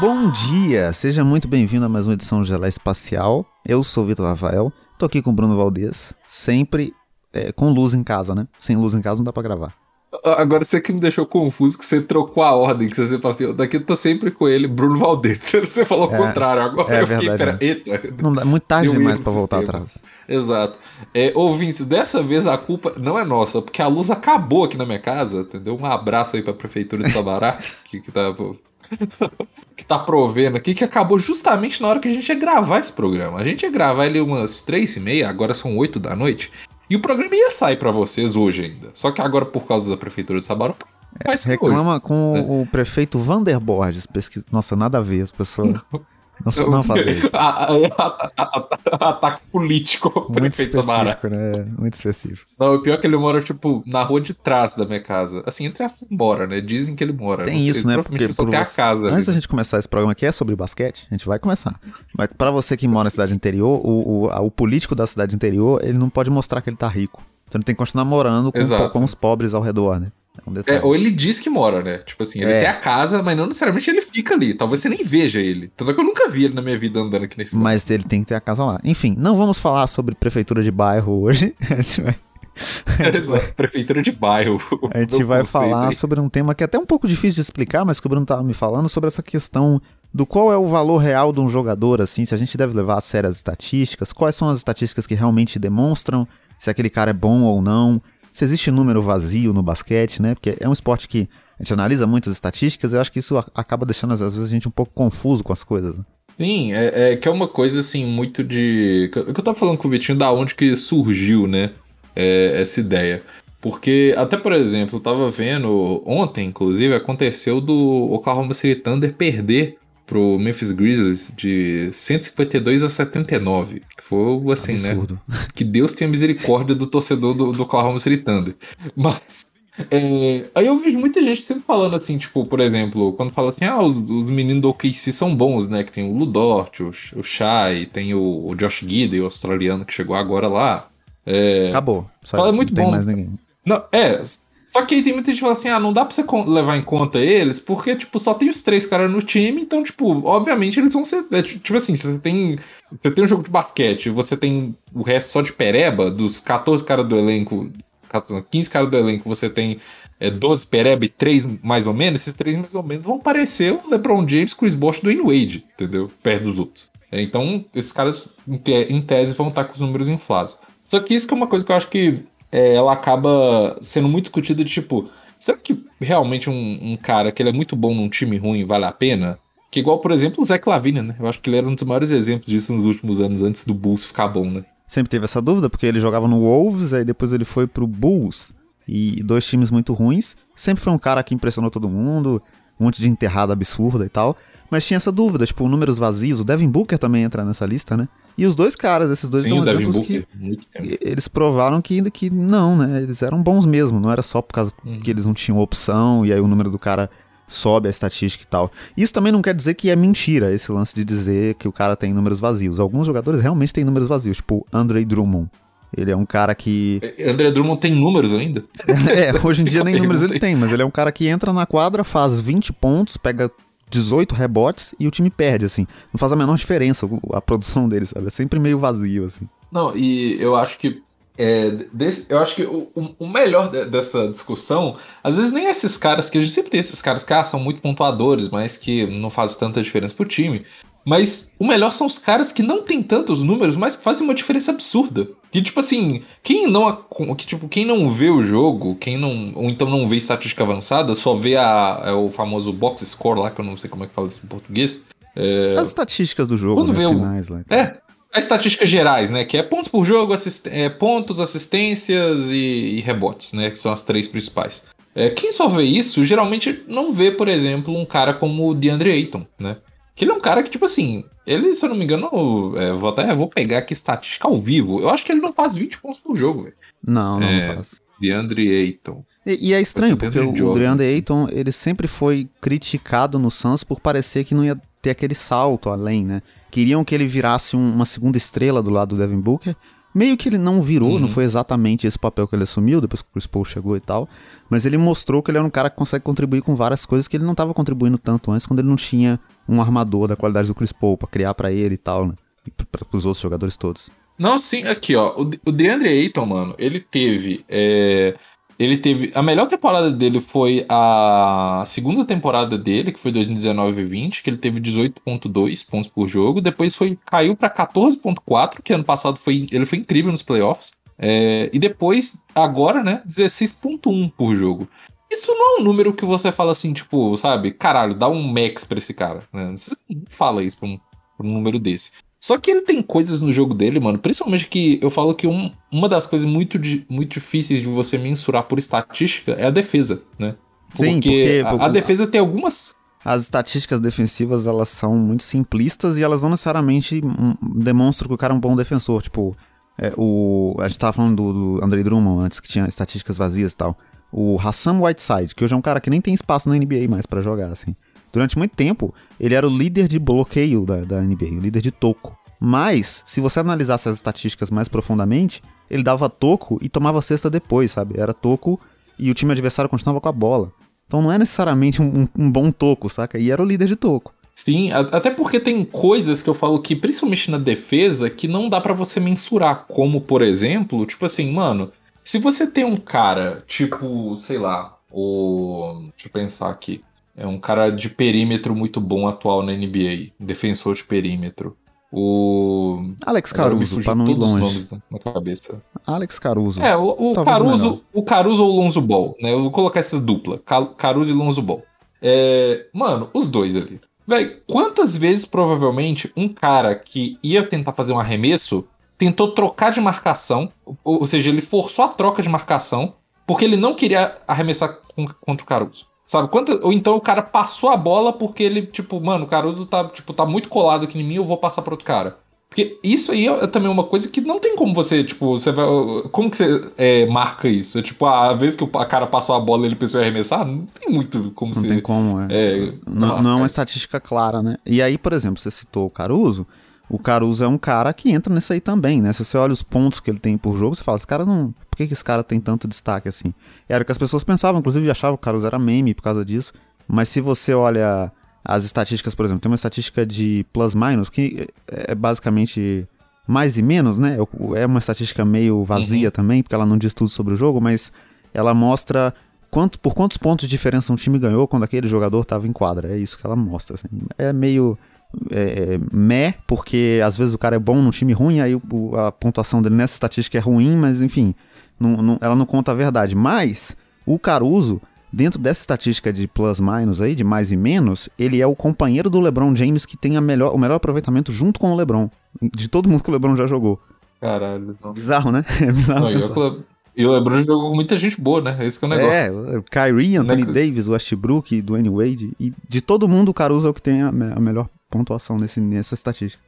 Bom dia, seja muito bem-vindo a mais uma edição do Gelé Espacial. Eu sou o Vitor Rafael, tô aqui com o Bruno Valdez, sempre é, com luz em casa, né? Sem luz em casa não dá pra gravar. Agora você que me deixou confuso, que você trocou a ordem, que você falou assim, daqui eu tô sempre com ele, Bruno Valdez. Você falou o É, contrário, agora é eu fiquei, verdade, pera, eita. Não dá, muito tarde demais pra voltar sistema. atrás. Exato. É, ouvintes, dessa vez a culpa não é nossa, porque a luz acabou aqui na minha casa, entendeu? Um abraço aí pra Prefeitura de Sabará, que, que tá... que tá provendo aqui, que acabou justamente na hora que a gente ia gravar esse programa. A gente ia gravar ele umas três e meia, agora são oito da noite, e o programa ia sair pra vocês hoje ainda. Só que agora, por causa da Prefeitura de Sabará, vai ser hoje. Reclama com o, o prefeito Vander Borges. pesqui- Nossa, nada a ver, as pessoas não, não fazem isso. Ataque político Muito específico, né? Muito específico. Não, o pior é que ele mora, tipo, na rua de trás da minha casa. Assim, entre aspas, mora, né? Dizem que ele mora. Tem Não sei, isso, né? Porque por você- a casa. Antes da né? gente começar esse programa aqui é sobre basquete, a gente vai começar. Mas pra você que mora na cidade interior, o, o, o político da cidade interior, ele não pode mostrar que ele tá rico. Então ele tem que continuar morando com, com os pobres ao redor, né? É um detalhe. É, ou ele diz que mora, né? Tipo assim, ele É. tem a casa, mas não necessariamente ele fica ali. Talvez você nem veja ele. Tanto é que eu nunca vi ele na minha vida andando aqui nesse Mas ele tem que ter a casa lá. Enfim, não vamos falar sobre prefeitura de bairro hoje. A gente vai, Prefeitura de bairro. a gente vai falar aí. sobre um tema que é até um pouco difícil de explicar, mas que o Bruno tava me falando sobre essa questão do qual é o valor real de um jogador, assim, se a gente deve levar a sério as estatísticas, quais são as estatísticas que realmente demonstram se aquele cara é bom ou não, se existe número vazio no basquete, né? Porque é um esporte que a gente analisa muitas estatísticas e eu acho que isso acaba deixando, às vezes, a gente um pouco confuso com as coisas. né? Sim, é, é que é uma coisa assim muito de. eu eu tava falando com o Vitinho da onde que surgiu, né? é, essa ideia. Porque, até por exemplo, eu tava vendo ontem, inclusive, aconteceu do Oklahoma City Thunder perder pro Memphis Grizzlies de 152 a 79. Que foi assim, né? Absurdo. Que Deus tenha misericórdia do torcedor do, do Oklahoma City Thunder. Mas. é, aí eu vejo muita gente sempre falando assim, tipo, por exemplo, quando fala assim, ah, os, os meninos do OKC são bons, né? Que tem o Ludort, o, o Shai, tem o, o Josh Gidey, o australiano que chegou agora lá. É, Acabou. Só Fala, isso, muito não tem bom. mais ninguém. não, é. Só que aí tem muita gente que fala assim, ah, não dá pra você levar em conta eles, porque, tipo, só tem os três caras no time, então, tipo, obviamente eles vão ser. é, tipo assim, se você tem. Você tem um jogo de basquete, você tem o resto só de pereba, dos 14 caras do elenco. 14, 15 caras do elenco, você tem é, 12 pereba e 3 mais ou menos, esses três mais ou menos vão parecer o LeBron James, Chris Bosh Dwayne Wade, entendeu? Perto dos outros. É, Então, esses caras, em tese, vão estar com os números inflados. Só que isso que é uma coisa que eu acho que é, ela acaba sendo muito discutida de tipo, será que realmente um, um cara que ele é muito bom num time ruim vale a pena? Que igual, por exemplo, o Zach Lavine, né? Eu acho que ele era um dos maiores exemplos disso nos últimos anos, antes do Bulls ficar bom, né? Sempre teve essa dúvida, porque ele jogava no Wolves, aí depois ele foi pro Bulls, e dois times muito ruins. Sempre foi um cara que impressionou todo mundo, um monte de enterrada absurda e tal. Mas tinha essa dúvida, tipo, números vazios. O Devin Booker também entra nessa lista, né? E os dois caras, esses dois Sim, são exemplos Booker, que eles provaram que ainda que não, né? Eles eram bons mesmo, não era só por causa Uhum. que eles não tinham opção e aí o número do cara sobe a estatística e tal. Isso também não quer dizer que é mentira esse lance de dizer que o cara tem números vazios. Alguns jogadores realmente têm números vazios, tipo Andre Drummond. Ele é um cara que. É, André Drummond tem números ainda? É, hoje em dia nem números ele tem, mas ele é um cara que entra na quadra, faz 20 pontos, pega 18 rebotes e o time perde, assim. Não faz a menor diferença a produção dele, sabe? É sempre meio vazio, assim. Não, e eu acho que. é, desse- eu acho que o, o- o melhor de- dessa discussão, às vezes nem esses caras, que a gente sempre tem esses caras que ah, são muito pontuadores, mas que não fazem tanta diferença pro time. Mas o melhor são os caras que não tem tantos números, mas que fazem uma diferença absurda. Que, tipo assim, quem não, que, tipo, quem não vê o jogo, quem não. Ou então não vê estatística avançada, só vê a, é o famoso box score lá, que eu não sei como é que fala isso em português. As estatísticas do jogo, Quando né? vê o- Finais lá. e tal. É, as estatísticas gerais, né? Que é pontos por jogo, assist- é, pontos, assistências e, e rebotes, né? Que são as três principais. É, quem só vê isso, geralmente não vê, por exemplo, um cara como o DeAndre Ayton, né? Que ele é um cara que, tipo assim, ele, se eu não me engano, é, vou até vou pegar aqui estatística ao vivo. Eu acho que ele não faz 20 pontos por jogo, velho. Não, não, É. não faz. DeAndre Ayton. E, e é estranho, porque o, o DeAndre Ayton, ele sempre foi criticado no Suns por parecer que não ia ter aquele salto além, né? Queriam que ele virasse um- uma segunda estrela do lado do Devin Booker, Meio que ele não virou, uhum. não foi exatamente esse papel que ele assumiu depois que o Chris Paul chegou e tal, mas ele mostrou que ele era um cara que consegue contribuir com várias coisas que ele não estava contribuindo tanto antes, quando ele não tinha um armador da qualidade do Chris Paul pra criar para ele e tal, né? E para os outros jogadores todos. Não, sim, aqui, ó. O DeAndre Ayton, mano, ele teve. É, ele teve. A melhor temporada dele foi a segunda temporada dele, que foi 2019-20, que ele teve 18,2 pontos por jogo. Depois foi caiu para 14,4, que ano passado foi, ele foi incrível nos playoffs. É, e depois, agora, né, 16,1 por jogo. Isso não é um número que você fala assim, tipo, sabe, caralho, dá um max pra esse cara. Né? Você não fala isso pra um, pra um número desse. Só que ele tem coisas no jogo dele, mano. Principalmente que eu falo que um, uma das coisas muito, muito difíceis de você mensurar por estatística é a defesa, né? Porque Sim, porque a, a defesa tem algumas as estatísticas defensivas elas são muito simplistas e elas não necessariamente hum, demonstram que o cara é um bom defensor. Tipo, é, o, a gente tava falando do, do Andrei Drummond antes, que tinha estatísticas vazias e tal. O Hassan Whiteside, que hoje é um cara que nem tem espaço na NBA mais para jogar, assim. Durante muito tempo, ele era o líder de bloqueio da, da NBA, o líder de toco. Mas, se você analisasse as estatísticas mais profundamente, ele dava toco e tomava cesta depois, sabe? Era toco e o time adversário continuava com a bola. Então não é necessariamente um, um bom toco, saca? E era o líder de toco. Sim, até porque tem coisas que eu falo que, principalmente na defesa, que não dá para você mensurar. Como, por exemplo, tipo assim, mano, se você tem um cara, tipo, sei lá, o. Deixa eu pensar aqui. É um cara de perímetro muito bom atual na NBA. Defensor de perímetro. O. Alex Caruso, pra não ir longe. na cabeça. Alex Caruso. É, o, o Caruso, o Caruso ou o Lonzo Ball, né? Eu vou colocar essas dupla. Caruso e Lonzo Ball. É, mano, os dois ali. Véi, quantas vezes provavelmente um cara que ia tentar fazer um arremesso tentou trocar de marcação, ou, ou seja, ele forçou a troca de marcação porque ele não queria arremessar contra o Caruso. Sabe? Quanto, ou então o cara passou a bola porque ele, tipo, mano, o Caruso tá, tipo, tá muito colado aqui em mim, eu vou passar para outro cara. Porque isso aí é também uma coisa que não tem como você, tipo, você vai. Como que você é, marca isso? É tipo, a vez que o cara passou a bola e ele pensou em arremessar, não tem muito como Não você, tem como, é. é não, não, é uma estatística clara, né? E aí, por exemplo, você citou o Caruso o Caruso é um cara que entra nisso aí também, né? Se você olha os pontos que ele tem por jogo, você fala, esse cara não. Por que, que esse cara tem tanto destaque assim? Era o que as pessoas pensavam, inclusive achavam que o Caruso era meme por causa disso. Mas se você olha as estatísticas, por exemplo, tem uma estatística de plus-minus que é basicamente mais e menos, né? É uma estatística meio vazia uhum. também, porque ela não diz tudo sobre o jogo, mas ela mostra quanto, por quantos pontos de diferença um time ganhou quando aquele jogador estava em quadra. É isso que ela mostra. Assim. É meio é, meh, porque às vezes o cara é bom num time ruim, aí o, a pontuação dele nessa estatística é ruim, mas enfim, não, não, ela não conta a verdade. Mas o Caruso, dentro dessa estatística de plus-minus aí, de mais e menos, ele é o companheiro do LeBron James que tem a melhor, o melhor aproveitamento junto com o LeBron. De todo mundo que o LeBron já jogou. Caralho. Não. Bizarro, né? É bizarro. Não, e o LeBron jogou com muita gente boa, né? Esse que é o negócio. É, Kyrie, Anthony né? Davis, Westbrook, Dwayne Wade. E de todo mundo, o Caruso é o que tem a, a melhor pontuação nesse, nessa estatística.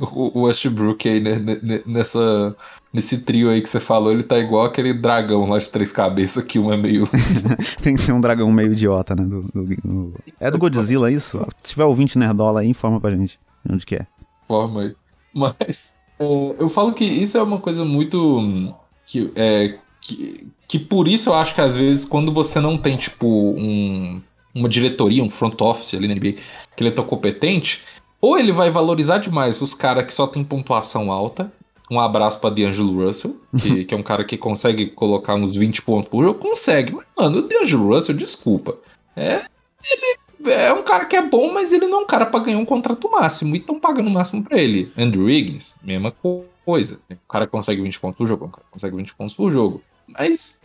o Westbrook aí, né, nessa, nesse trio aí que você falou, ele tá igual aquele dragão lá de três cabeças, que um é meio. Tem que ser um dragão meio idiota, né? Do, do, do... É do Godzilla isso? Se tiver ouvinte nerdola aí, informa pra gente onde que é. Forma aí. Mas é, eu falo que isso é uma coisa muito. que, é, que, que por isso eu acho que às vezes quando você não tem, tipo, um uma diretoria, um front office ali na NBA, que ele é tão competente, ou ele vai valorizar demais os caras que só tem pontuação alta. Um abraço pra D'Angelo Russell, que, que, é um cara que consegue colocar uns 20 pontos por jogo. Consegue, mas, mano, o D'Angelo Russell, desculpa. É, ele é um cara que é bom, mas ele não é um cara pra ganhar um contrato máximo. E estão pagando o máximo pra ele. Andrew Wiggins, mesma coisa. O cara consegue 20 pontos por jogo, o cara consegue 20 pontos por jogo. Mas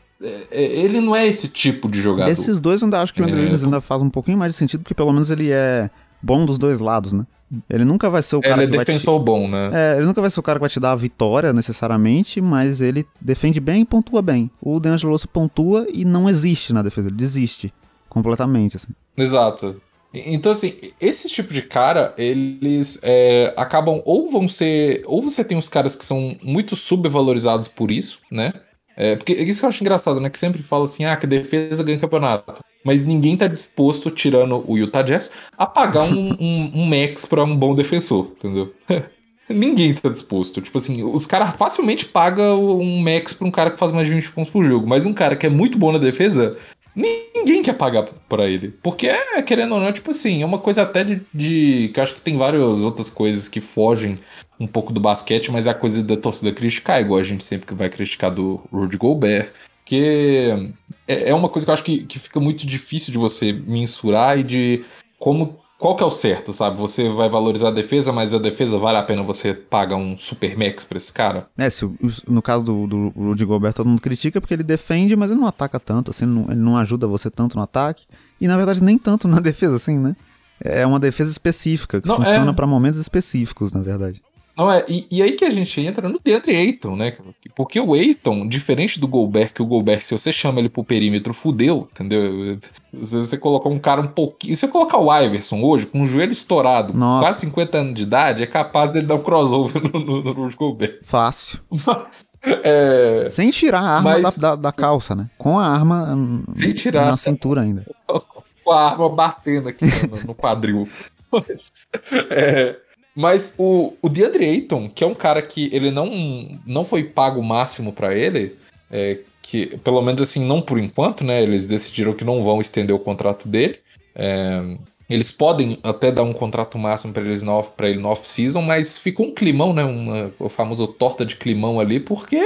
ele não é esse tipo de jogador. Esses dois ainda acho que o Andrew é, ainda faz um pouquinho mais de sentido, porque pelo menos ele é bom dos dois lados, né? Ele nunca vai ser o cara ele que é defensor te... bom, né? É, ele nunca vai ser o cara que vai te dar a vitória necessariamente, mas ele defende bem e pontua bem. O DeAngelo Russell pontua e não existe na defesa, ele desiste completamente, assim. Exato. Então, assim, esse tipo de cara, eles é, acabam ou vão ser. Ou você tem os caras que são muito subvalorizados por isso, né? É, porque isso que eu acho engraçado, né? Que sempre fala assim, ah, que defesa ganha campeonato. Mas ninguém tá disposto, tirando o Utah Jazz, a pagar um, um, um max pra um bom defensor, entendeu? Ninguém tá disposto. Tipo assim, os caras facilmente pagam um max pra um cara que faz mais de 20 pontos por jogo. Mas um cara que é muito bom na defesa, ninguém quer pagar pra ele. Porque, é, querendo ou não, tipo assim, é uma coisa até de, de, que eu acho que tem várias outras coisas que fogem um pouco do basquete, mas é a coisa da torcida criticar, igual a gente sempre vai criticar do Rudy Gobert. Que é, é uma coisa que eu acho que, que fica muito difícil de você mensurar e de como qual que é o certo, sabe? Você vai valorizar a defesa, mas a defesa vale a pena você pagar um super max pra esse cara? É, se, no caso do, do Rudy Gobert, todo mundo critica porque ele defende, mas ele não ataca tanto, assim, não, ele não ajuda você tanto no ataque. E na verdade nem tanto na defesa, assim, né? É uma defesa específica, que não, funciona é... para momentos específicos, na verdade. Não é, e, e, aí que a gente entra no DeAndre Ayton, né? Porque o Ayton, diferente do Gobert, que o Gobert, se você chama ele pro perímetro, fudeu, entendeu? Se você colocar um cara um pouquinho. Se você colocar o Iverson hoje, com o joelho estourado, Nossa. quase 50 anos de idade, é capaz dele dar um crossover no, no, no Rudy Gobert. Fácil. Mas, é... Sem tirar a arma Mas... da, da, da, calça, né? Com a arma Sem tirar, na cintura ainda. Com a arma batendo aqui no, no quadril. Mas, é, mas o, o DeAndre Ayton, que é um cara que ele não, não foi pago o máximo para ele, é, que pelo menos assim, não por enquanto, né? Eles decidiram que não vão estender o contrato dele. É, eles podem até dar um contrato máximo para eles pra ele no off-season, mas ficou um climão, né? Uma, o famoso torta de climão ali, porque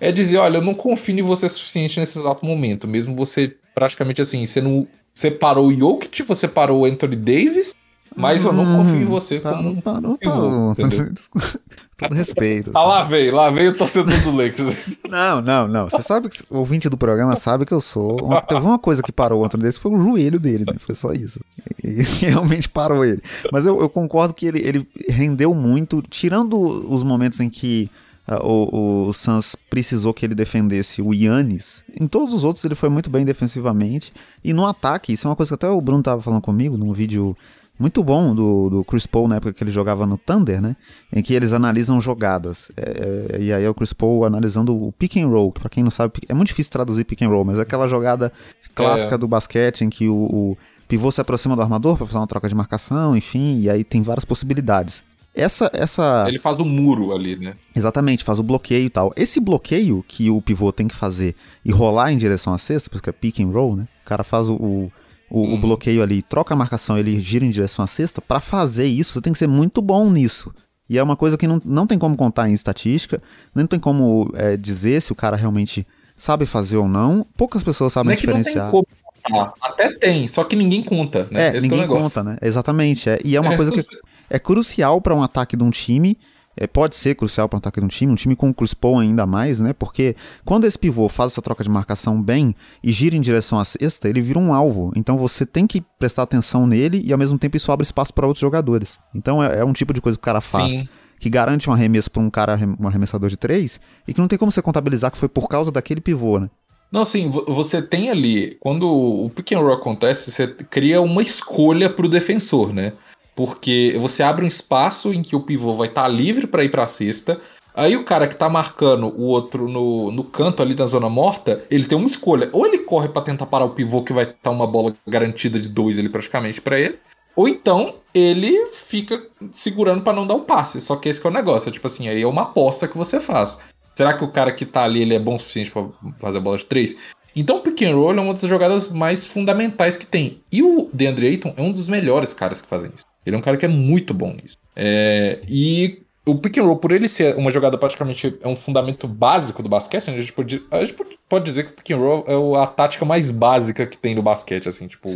é dizer, olha, eu não confio em você suficiente nesse exato momento. Mesmo você, praticamente assim, você não. Você parou o Jokic, você parou o Anthony Davis, mas eu não confio em você tá, como tá, um tá, Todo respeito. Ah, lá veio, lá veio o torcedor do Lakers. Não, não, não. Você sabe que o ouvinte do programa sabe que eu sou. Uma, teve uma coisa que parou o Anthony desse foi o joelho dele, né? Foi só isso. Isso realmente parou ele. Mas eu, eu concordo que ele, ele rendeu muito, tirando os momentos em que Uh, o, o Suns precisou que ele defendesse o Yannis. Em todos os outros ele foi muito bem defensivamente. E no ataque, isso é uma coisa que até o Bruno tava falando comigo num vídeo muito bom do, do Chris Paul na época que ele jogava no Thunder, né? Em que eles analisam jogadas. É, é, e aí é o Chris Paul analisando o pick and roll, que pra quem não sabe, é muito difícil traduzir pick and roll, mas é aquela jogada clássica é. do basquete em que o, o pivô se aproxima do armador para fazer uma troca de marcação, enfim, e aí tem várias possibilidades. Essa, essa. Ele faz o um muro ali, né? Exatamente, faz o bloqueio e tal. Esse bloqueio que o pivô tem que fazer e rolar em direção à cesta, porque é pick and roll, né? O cara faz o, o o, uhum. o bloqueio ali, troca a marcação, ele gira em direção à cesta, para fazer isso, você tem que ser muito bom nisso. E é uma coisa que não, não tem como contar em estatística, nem tem como é, dizer se o cara realmente sabe fazer ou não. Poucas pessoas sabem não é diferenciar. Não tem como. Até tem, só que ninguém conta, né? É, Esse ninguém é conta, né? Exatamente. É. E é uma coisa que é crucial para um ataque de um time é, pode ser crucial para o ataque de um time, um time com o Paul ainda mais, né? Porque quando esse pivô faz essa troca de marcação bem e gira em direção à cesta, ele vira um alvo. Então você tem que prestar atenção nele e ao mesmo tempo isso abre espaço para outros jogadores. Então é, é, um tipo de coisa que o cara faz. Sim. Que garante um arremesso para um cara, um arremessador de três, e que não tem como você contabilizar que foi por causa daquele pivô, né? Não, assim, você tem ali, quando o pick and roll acontece, você cria uma escolha para o defensor, né? Porque você abre um espaço em que o pivô vai estar tá livre para ir para a cesta. Aí o cara que tá marcando o outro no, no canto ali da zona morta, ele tem uma escolha. Ou ele corre para tentar parar o pivô, que vai estar tá uma bola garantida de dois ali praticamente para ele. Ou então ele fica segurando para não dar o passe. Só que esse que é o negócio. É, tipo assim, aí é uma aposta que você faz. Será que o cara que tá ali ele é bom o suficiente para fazer a bola de três? Então o pick and roll é uma das jogadas mais fundamentais que tem. E o DeAndre Ayton é um dos melhores caras que fazem isso. Ele é um cara que é muito bom nisso. É, e o pick and roll, por ele ser uma jogada praticamente é um fundamento básico do basquete, né? a, gente pode, a gente pode dizer que o pick and roll é a tática mais básica que tem no basquete, assim, tipo,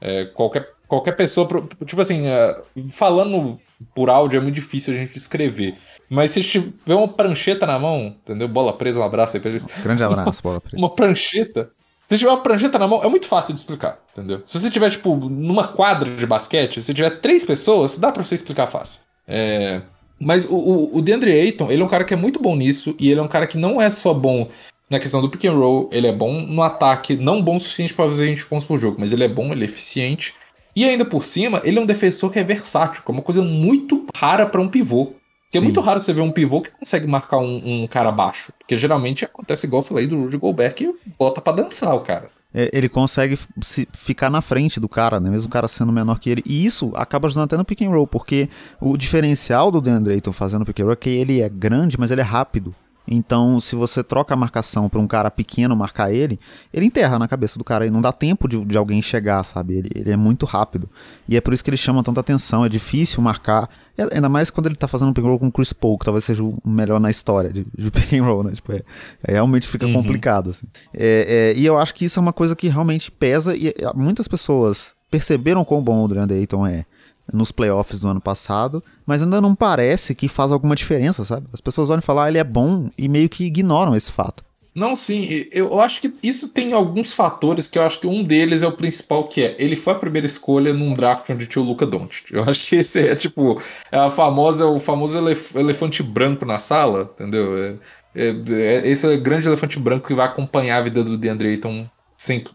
é, qualquer, qualquer pessoa, tipo assim, é, falando por áudio é muito difícil a gente escrever. Mas se tiver uma prancheta na mão, entendeu? Bola presa, um abraço aí pra eles. Grande abraço, bola presa. uma prancheta se tiver uma prancheta na mão, é muito fácil de explicar, entendeu? Se você tiver, tipo, numa quadra de basquete, se tiver três pessoas, dá pra você explicar fácil. É... Mas o, o, o DeAndre Ayton, ele é um cara que é muito bom nisso, e ele é um cara que não é só bom na questão do pick and roll, ele é bom no ataque, não bom o suficiente para fazer a gente pontos por jogo, mas ele é bom, ele é eficiente. E ainda por cima, ele é um defensor que é versátil, que é uma coisa muito rara para um pivô. Porque Sim. é muito raro você ver um pivô que consegue marcar um, um, cara baixo. Porque geralmente acontece igual eu falei do Rudy Gobert que bota pra dançar o cara. é, ele consegue se, ficar na frente do cara, né? Mesmo o cara sendo menor que ele. E isso acaba ajudando até no pick and roll, porque o diferencial do DeAndre Ayton fazendo pick and roll é que ele é grande, mas ele é rápido. Então, se você troca a marcação para um cara pequeno marcar ele, ele enterra na cabeça do cara e não dá tempo de, de alguém chegar, sabe? Ele, ele, é muito rápido. E é por isso que ele chama tanta atenção. É difícil marcar, ainda mais quando ele tá fazendo um pick and roll com o Chris Paul, que talvez seja o melhor na história de, de pick and roll, né? Tipo, é, é realmente fica uhum. complicado. Assim. É, é, e eu acho que isso é uma coisa que realmente pesa e muitas pessoas perceberam quão bom o DeAndre Ayton é nos playoffs do ano passado, mas ainda não parece que faz alguma diferença, sabe? As pessoas olham e falam, ah, ele é bom e meio que ignoram esse fato. Não, sim, eu acho que isso tem alguns fatores que eu acho que um deles é o principal, que é ele foi a primeira escolha num draft onde tinha o Luca Doncic. Eu acho que esse é tipo é a famosa, o famoso elef elefante branco na sala, entendeu? É, é, é, esse é o grande elefante branco que vai acompanhar a vida do DeAndre Ayton sempre,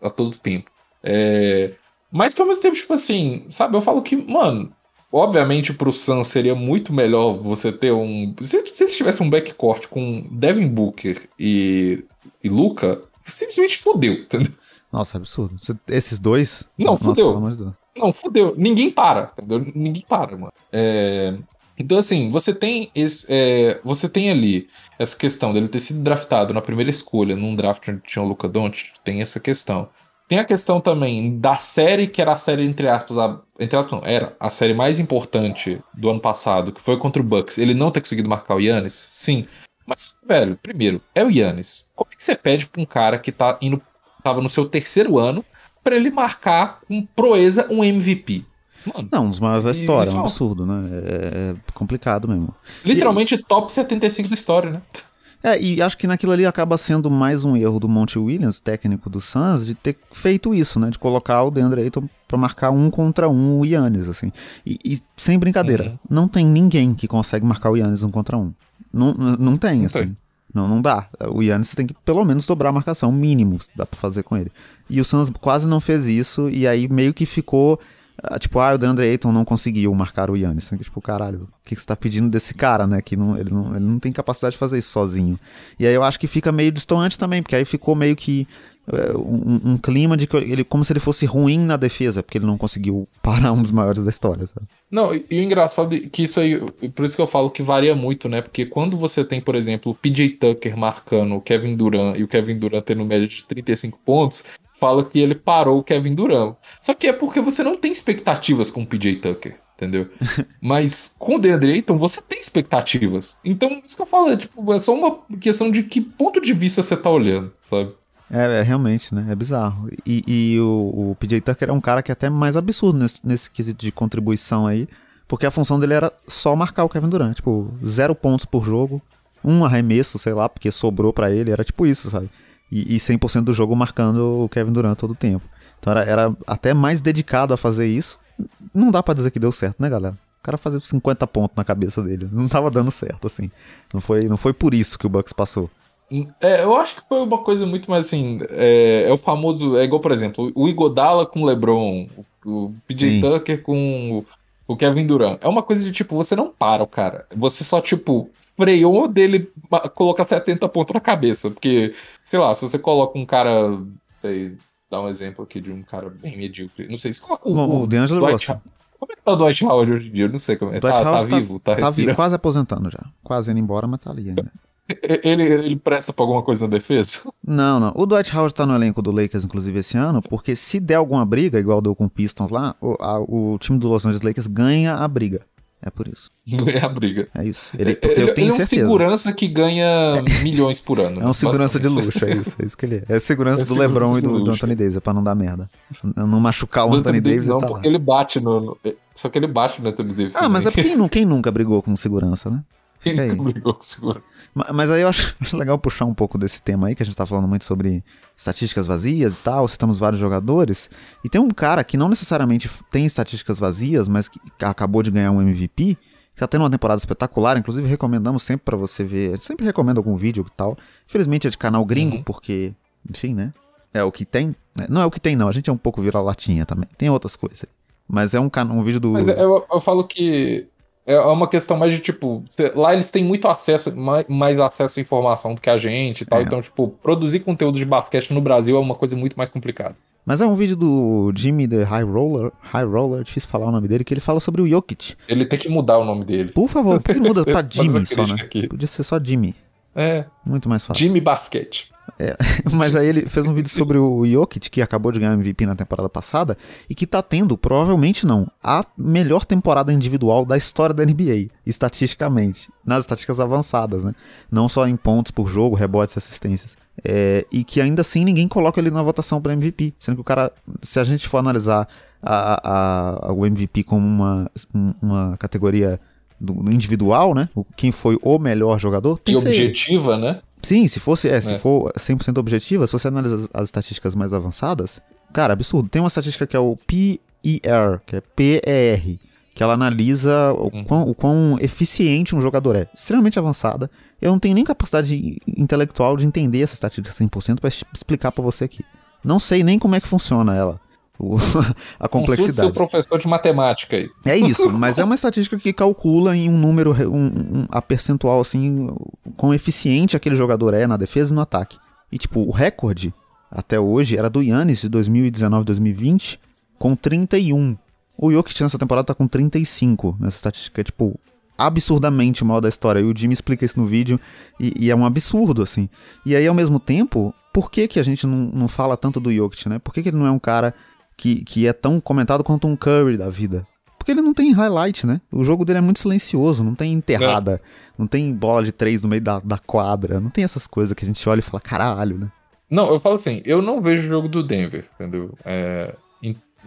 a todo tempo. É, mas que ao mesmo tempo, tipo assim, sabe, eu falo que, mano, obviamente pro Suns seria muito melhor você ter um. Se, se eles tivessem um backcourt com Devin Booker e, e Luca, simplesmente fudeu, entendeu? Nossa, absurdo. Esses dois. Não, Nossa, fudeu. Não, fudeu. Ninguém para, entendeu? Ninguém para, mano. É... Então, assim, você tem esse, é, você tem ali essa questão dele ter sido draftado na primeira escolha num draft onde tinha o Luca Doncic, tem essa questão. Tem a questão também da série, que era a série, entre aspas, a, entre aspas, não, era a série mais importante do ano passado, que foi contra o Bucks. Ele não ter conseguido marcar o Yannis, sim. Mas, velho, primeiro, é o Yannis. Como é que você pede pra um cara que tá indo, tava no seu terceiro ano para ele marcar com proeza um MVP? Mano, não, um dos maiores da história, é um absurdo, né? É, é complicado mesmo. Literalmente e, top 75 da história, né? É, e acho que naquilo ali acaba sendo mais um erro do Monte Williams, técnico do Suns, de ter feito isso, né? De colocar o DeAndre Ayton pra marcar um contra um o Yannis, assim. E, e sem brincadeira, uhum. não tem ninguém que consegue marcar o Yannis um contra um. Não, não tem, assim. Não, não dá. O Yannis tem que pelo menos dobrar a marcação, mínimo dá pra fazer com ele. E o Suns quase não fez isso, e aí meio que ficou tipo, ah, o DeAndre Ayton não conseguiu marcar o Yannis. Tipo, caralho, o que, você tá pedindo desse cara, né? Que não, ele, não, ele não tem capacidade de fazer isso sozinho. E aí eu acho que fica meio distoante também, porque aí ficou meio que é, um, um, clima de que ele como se ele fosse ruim na defesa, porque ele não conseguiu parar um dos maiores da história, sabe? Não, e, e o engraçado é que isso aí, por isso que eu falo que varia muito, né? Porque quando você tem, por exemplo, o PJ Tucker marcando o Kevin Durant e o Kevin Durant tendo média de 35 pontos, fala que ele parou o Kevin Durant. Só que é porque você não tem expectativas com o PJ Tucker, entendeu? Mas com o DeAndre Ayton você tem expectativas. Então, isso que eu falo é, tipo, é só uma questão de que ponto de vista você tá olhando, sabe? É, é realmente, né? É bizarro. E, e o, o, PJ Tucker é um cara que é até mais absurdo nesse, nesse quesito de contribuição aí, porque a função dele era só marcar o Kevin Durant. Tipo, zero pontos por jogo, um arremesso, sei lá, porque sobrou para ele, era tipo isso, sabe? E, e 100% do jogo marcando o Kevin Durant todo o tempo. Então era, era até mais dedicado a fazer isso. Não dá para dizer que deu certo, né, galera? O cara fazia 50 pontos na cabeça dele. Não tava dando certo, assim. Não foi, não foi por isso que o Bucks passou. É, eu acho que foi uma coisa muito mais assim. É, é o famoso. É igual, por exemplo, o Igodala com o LeBron, o PJ Sim. Tucker com o Kevin Durant. É uma coisa de tipo, você não para o cara. Você só, tipo, freou dele colocar 70 pontos na cabeça. Porque, sei lá, se você coloca um cara. Sei, dá um exemplo aqui de um cara bem medíocre. Não sei, se coloca o. o, o D'Angelo Russell. Como é que tá o Dwight Howard hoje em dia? Eu não sei como é. Dwight tá, tá, tá vivo? Tá, tá vivo, quase aposentando já. Quase indo embora, mas tá ali ainda. Ele, ele presta pra alguma coisa na defesa? Não, não. O Dwight Howard tá no elenco do Lakers, inclusive, esse ano, porque se der alguma briga, igual deu com o Pistons lá, o, a, o time do Los Angeles Lakers ganha a briga. É por isso. Ganha a briga. É isso. Ele, porque ele, eu tenho ele é um certeza. segurança que ganha é. milhões por ano. É um segurança de luxo, é isso. É isso que ele é. É segurança é do segurança LeBron e do, do, Anthony Davis, é pra não dar merda. Não machucar o Anthony, Anthony Davis. Não, tá porque lá. ele bate no, no, Só que ele bate no Anthony Davis. Ah, também. mas é porque quem, quem nunca brigou com segurança, né? Fica aí. Brigou com segurança. Mas aí eu acho, legal puxar um pouco desse tema aí, que a gente tá falando muito sobre estatísticas vazias e tal, citamos vários jogadores. E tem um cara que não necessariamente tem estatísticas vazias, mas que acabou de ganhar um MVP tá tendo uma temporada espetacular, inclusive recomendamos sempre para você ver, a gente sempre recomenda algum vídeo e tal. Infelizmente é de canal gringo, uhum. porque, enfim, né? É o que tem. Né? Não é o que tem, não. A gente é um pouco vira-latinha também. Tem outras coisas. Mas é um, um vídeo do. Mas eu, eu falo que. É uma questão mais de tipo, lá eles têm muito acesso, mais, mais acesso à informação do que a gente e tal. É. Então, tipo, produzir conteúdo de basquete no Brasil é uma coisa muito mais complicada. Mas é um vídeo do Jimmy The High Roller, High Roller, difícil falar o nome dele, que ele fala sobre o Jokic. Ele tem que mudar o nome dele. Por favor, por que muda pra Jimmy só, né? Aqui. Podia ser só Jimmy. É. Muito mais fácil. Jimmy Basquete. É, mas aí ele fez um vídeo sobre o Jokic, que acabou de ganhar MVP na temporada passada, e que tá tendo, provavelmente não, a melhor temporada individual da história da NBA, estatisticamente, nas estatísticas avançadas, né? Não só em pontos por jogo, rebotes e assistências. É, e que ainda assim ninguém coloca ele na votação para MVP, sendo que o cara, se a gente for analisar a, a, o MVP como uma, uma categoria do, individual, né? Quem foi o melhor jogador. Tem e objetiva, ele. né? Sim, se fosse, é, se é. for 100% objetiva, se você analisa as, as, estatísticas mais avançadas, cara, absurdo. Tem uma estatística que é o PER, que é PER, que ela analisa o, uhum. quão, o quão eficiente um jogador é. Extremamente avançada. Eu não tenho nem capacidade intelectual de entender essa estatística 100% para explicar para você aqui. Não sei nem como é que funciona ela. a complexidade. seu professor de matemática aí. É isso, mas é uma estatística que calcula em um número, um, um, a percentual, assim, quão eficiente aquele jogador é na defesa e no ataque. E, tipo, o recorde até hoje era do Yannis de 2019-2020 com 31. O Jokic nessa temporada tá com 35 nessa estatística, é, tipo, absurdamente mal da história. E o Jimmy explica isso no vídeo e, e, é um absurdo, assim. E aí, ao mesmo tempo, por que, que a gente não, não fala tanto do Jokic, né? Por que, que ele não é um cara que, que é tão comentado quanto um Curry da vida. Porque ele não tem highlight, né? O jogo dele é muito silencioso, não tem enterrada, é. não tem bola de três no meio da, da quadra, não tem essas coisas que a gente olha e fala, caralho, né? Não, eu falo assim, eu não vejo o jogo do Denver, entendeu? É,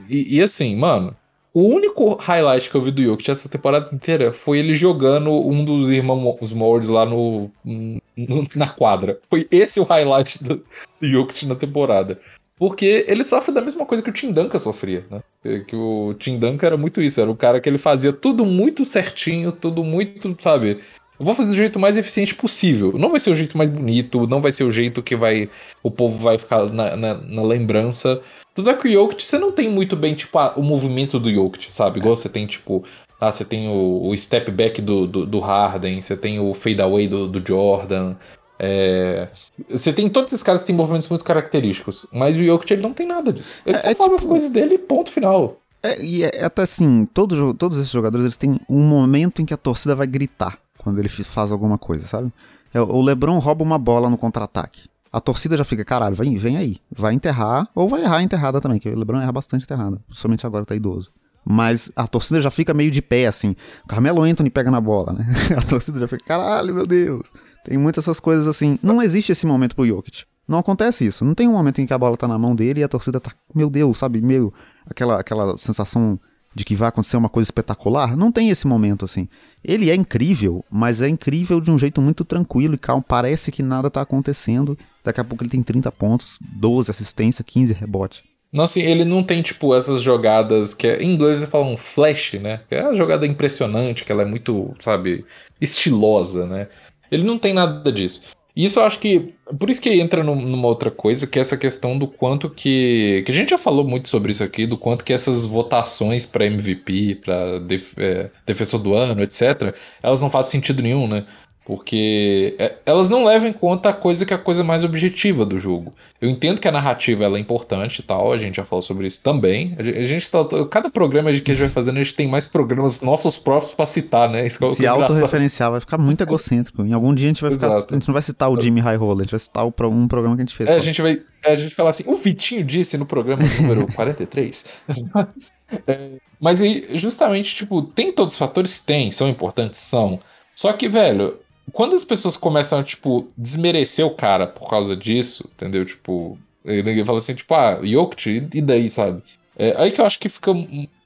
e, e, assim, mano, o único highlight que eu vi do Jokic essa temporada inteira foi ele jogando um dos irmãos Mordes lá no, no, na quadra. Foi esse o highlight do, do Jokic na temporada. Porque ele sofre da mesma coisa que o Tim Duncan sofria, né? Que o Tim Duncan era muito isso, era o cara que ele fazia tudo muito certinho, tudo muito, sabe? Eu vou fazer do jeito mais eficiente possível. Não vai ser o jeito mais bonito, não vai ser o jeito que vai o povo vai ficar na, na, na lembrança. Tudo é que o Jokic, você não tem muito bem, tipo, a, o movimento do Jokic, sabe? Igual você tem, tipo, ah, você tem o, o step back do, do, do Harden, você tem o fade away do, do Jordan, é... Você tem todos esses caras que têm movimentos muito característicos, mas o Jokic ele não tem nada disso. Ele é, só é faz tipo... as coisas dele ponto final. É, e é, até assim, todo, todos esses jogadores eles têm um momento em que a torcida vai gritar quando ele faz alguma coisa, sabe? É, o LeBron rouba uma bola no contra-ataque. A torcida já fica, caralho, vem, vem aí. Vai enterrar, ou vai errar enterrada também, que o LeBron erra bastante enterrada. Somente agora tá idoso. Mas a torcida já fica meio de pé, assim. O Carmelo Anthony pega na bola, né? A torcida já fica, caralho, meu Deus. Tem muitas essas coisas assim. Não existe esse momento pro Jokic. Não acontece isso. Não tem um momento em que a bola tá na mão dele e a torcida tá, meu Deus, sabe, meio aquela, aquela sensação de que vai acontecer uma coisa espetacular. Não tem esse momento assim. Ele é incrível, mas é incrível de um jeito muito tranquilo e calmo. Parece que nada tá acontecendo. Daqui a pouco ele tem 30 pontos, 12 assistência, 15 rebote. Nossa, ele não tem, tipo, essas jogadas que é, em inglês eles falam flash, né? É uma jogada impressionante, que ela é muito, sabe, estilosa, né? Ele não tem nada disso. Isso eu acho que. Por isso que entra numa outra coisa, que é essa questão do quanto que. Que a gente já falou muito sobre isso aqui, do quanto que essas votações para MVP, para def, é, defensor do ano, etc., elas não fazem sentido nenhum, né? Porque é, elas não levam em conta a coisa que é a coisa mais objetiva do jogo. Eu entendo que a narrativa ela é importante e tal, a gente já falou sobre isso também. A gente tá, cada programa que a gente vai fazendo, a gente tem mais programas nossos próprios para citar, né? Isso é Se autorreferenciar vai ficar muito egocêntrico. Em algum dia a gente vai ficar. Exato. A gente não vai citar o Jimmy High Roller, a gente vai citar um programa que a gente fez. É, só. a gente vai. A gente fala assim, o Vitinho disse no programa número 43. mas, é, mas aí, justamente, tipo, tem todos os fatores? Tem, são importantes? São. Só que, velho, quando as pessoas começam a, tipo, desmerecer o cara por causa disso, entendeu? Tipo, ninguém fala assim, tipo, ah, Jokic, e daí, sabe? É, aí que eu acho que fica,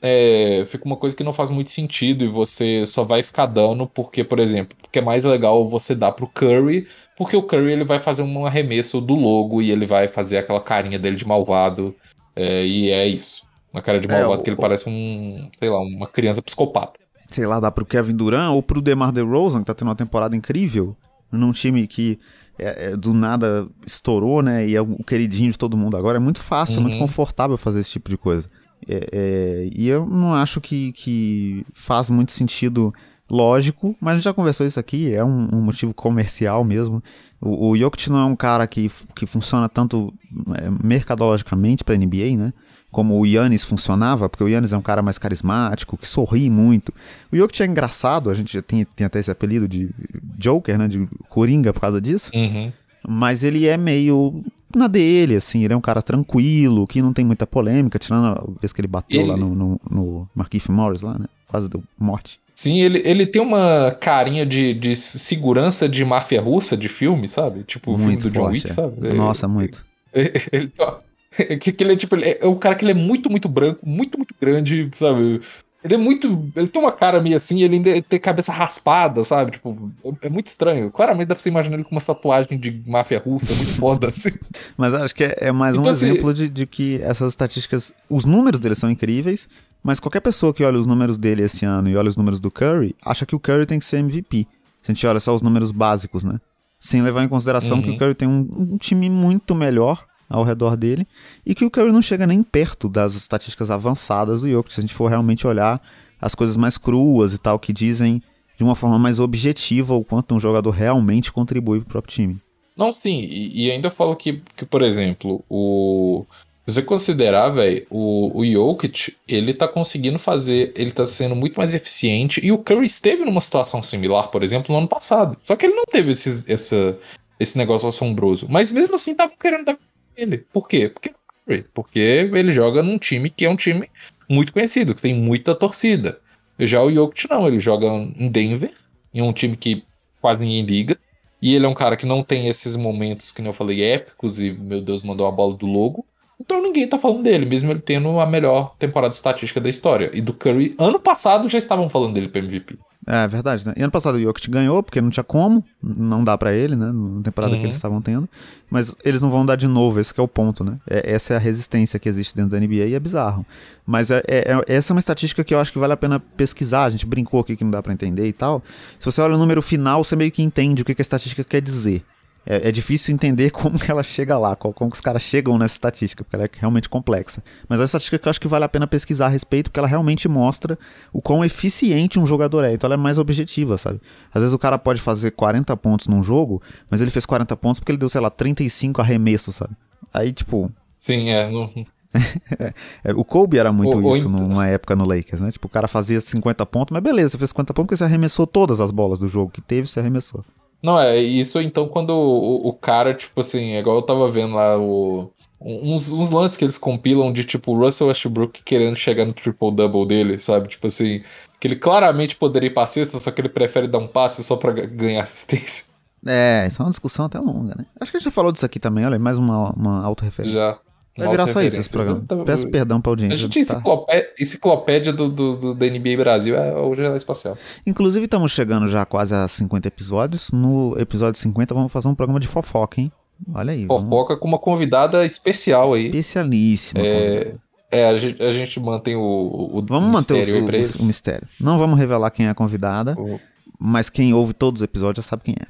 é, fica uma coisa que não faz muito sentido e você só vai ficar dando porque, por exemplo, porque é mais legal você dar pro Curry, porque o Curry ele vai fazer um arremesso do logo e ele vai fazer aquela carinha dele de malvado, é, e é isso. Uma cara de é, malvado o, que ele parece um, sei lá, uma criança psicopata sei lá, dá pro Kevin Durant ou pro DeMar DeRozan, que tá tendo uma temporada incrível, num time que é, é, do nada estourou, né, e é o queridinho de todo mundo agora, é muito fácil, uhum. é muito uhum. confortável fazer esse tipo de coisa. É, é, e eu não acho que, que faz muito sentido lógico, mas a gente já conversou isso aqui, é um, um motivo comercial mesmo. O, o Jokic não é um cara que, que funciona tanto é, mercadologicamente pra NBA, né? Como o Yannis funcionava, porque o Yannis é um cara mais carismático, que sorri muito. O Jokic é engraçado, a gente tem, tem até esse apelido de Joker, né? De Coringa por causa disso. Uhum. Mas ele é meio na dele, assim, ele é um cara tranquilo, que não tem muita polêmica, tirando a vez que ele bateu Ele- lá no, no, no Markieff Morris, lá, né? Quase deu morte. Sim, ele, ele tem uma carinha de, de segurança de máfia russa de filme, sabe? Tipo o filme muito do John forte. Wick, é. sabe? Nossa, muito. Ele, que, que ele é tipo, ele é um cara que ele é muito, muito branco, muito, muito grande, sabe? Ele é muito. Ele tem uma cara meio assim, ele ainda tem cabeça raspada, sabe? Tipo, é, é muito estranho. Claramente dá pra você imaginar ele com uma tatuagem de máfia russa, muito foda, assim. Mas acho que é, é mais um Então, assim- exemplo de, de que essas estatísticas, os números dele são incríveis, mas qualquer pessoa que olha os números dele esse ano e olha os números do Curry, acha que o Curry tem que ser MVP. Se a gente olha só os números básicos, né? Sem levar em consideração Uhum. que o Curry tem um, um time muito melhor ao redor dele e que o Curry não chega nem perto das estatísticas avançadas do Jokic, se a gente for realmente olhar as coisas mais cruas e tal, que dizem de uma forma mais objetiva o quanto um jogador realmente contribui pro próprio time. Não, sim, e, e ainda falo que, que, por exemplo, o. Se você considerar, velho, o, o Jokic, ele tá conseguindo fazer, ele tá sendo muito mais eficiente, e o Curry esteve numa situação similar, por exemplo, no ano passado. Só que ele não teve esses, essa, esse negócio assombroso. Mas mesmo assim, tava querendo dar ele. Por quê? Porque, Curry, porque ele joga num time que é um time muito conhecido, que tem muita torcida. Já o Jokic não, ele joga em Denver, em um time que quase ninguém liga. E ele é um cara que não tem esses momentos que nem eu falei épicos e, meu Deus, mandou a bola do logo. Então ninguém tá falando dele, mesmo ele tendo a melhor temporada estatística da história. E do Curry, ano passado já estavam falando dele pro MVP. É verdade, né? E ano passado o Jokic ganhou, porque não tinha como, não dá pra ele, né? Na temporada Uhum. que eles estavam tendo. Mas eles não vão dar de novo, esse que é o ponto, né? É- essa é a resistência que existe dentro da NBA e é bizarro. Mas é, é- é- essa é uma estatística que eu acho que vale a pena pesquisar. A gente brincou aqui que não dá pra entender e tal. Se você olha o número final, você meio que entende o que, que a estatística quer dizer. É, é difícil entender como que ela chega lá, como que os caras chegam nessa estatística, porque ela é realmente complexa. Mas é uma estatística que eu acho que vale a pena pesquisar a respeito, porque ela realmente mostra o quão eficiente um jogador é. Então ela é mais objetiva, sabe? Às vezes o cara pode fazer 40 pontos num jogo, mas ele fez 40 pontos porque ele deu, sei lá, 35 arremessos, sabe? Aí, tipo, Sim, é. não- é, o Kobe era muito ou isso então- numa época no Lakers, né? Tipo, o cara fazia 50 pontos, mas beleza, você fez 50 pontos porque você arremessou todas as bolas do jogo que teve, você arremessou. Não, é isso então quando o, o cara, tipo assim, é igual eu tava vendo lá o. Uns, uns lances que eles compilam de tipo o Russell Westbrook querendo chegar no triple-double dele, sabe? Tipo assim, que ele claramente poderia ir pra cesta, só que ele prefere dar um passe só pra ga- ganhar assistência. É, isso é uma discussão até longa, né? Acho que a gente já falou disso aqui também, olha, mais uma, uma autorreferência. Já. Vai virar só isso esse programa. Tava- Peço perdão pra A audiência. gente é tá? enciclopédia, enciclopédia do, do, do, da NBA Brasil é o Geral Espacial. Inclusive, estamos chegando já quase a 50 episódios. No episódio 50, vamos fazer um programa de fofoca, hein? Olha aí. vamos- Fofoca com uma convidada especial aí. Especialíssima. É, é a, gente, a gente mantém o, o Vamos manter o, o- o mistério. Não vamos revelar quem é a convidada, O- mas quem ouve todos os episódios já sabe quem é.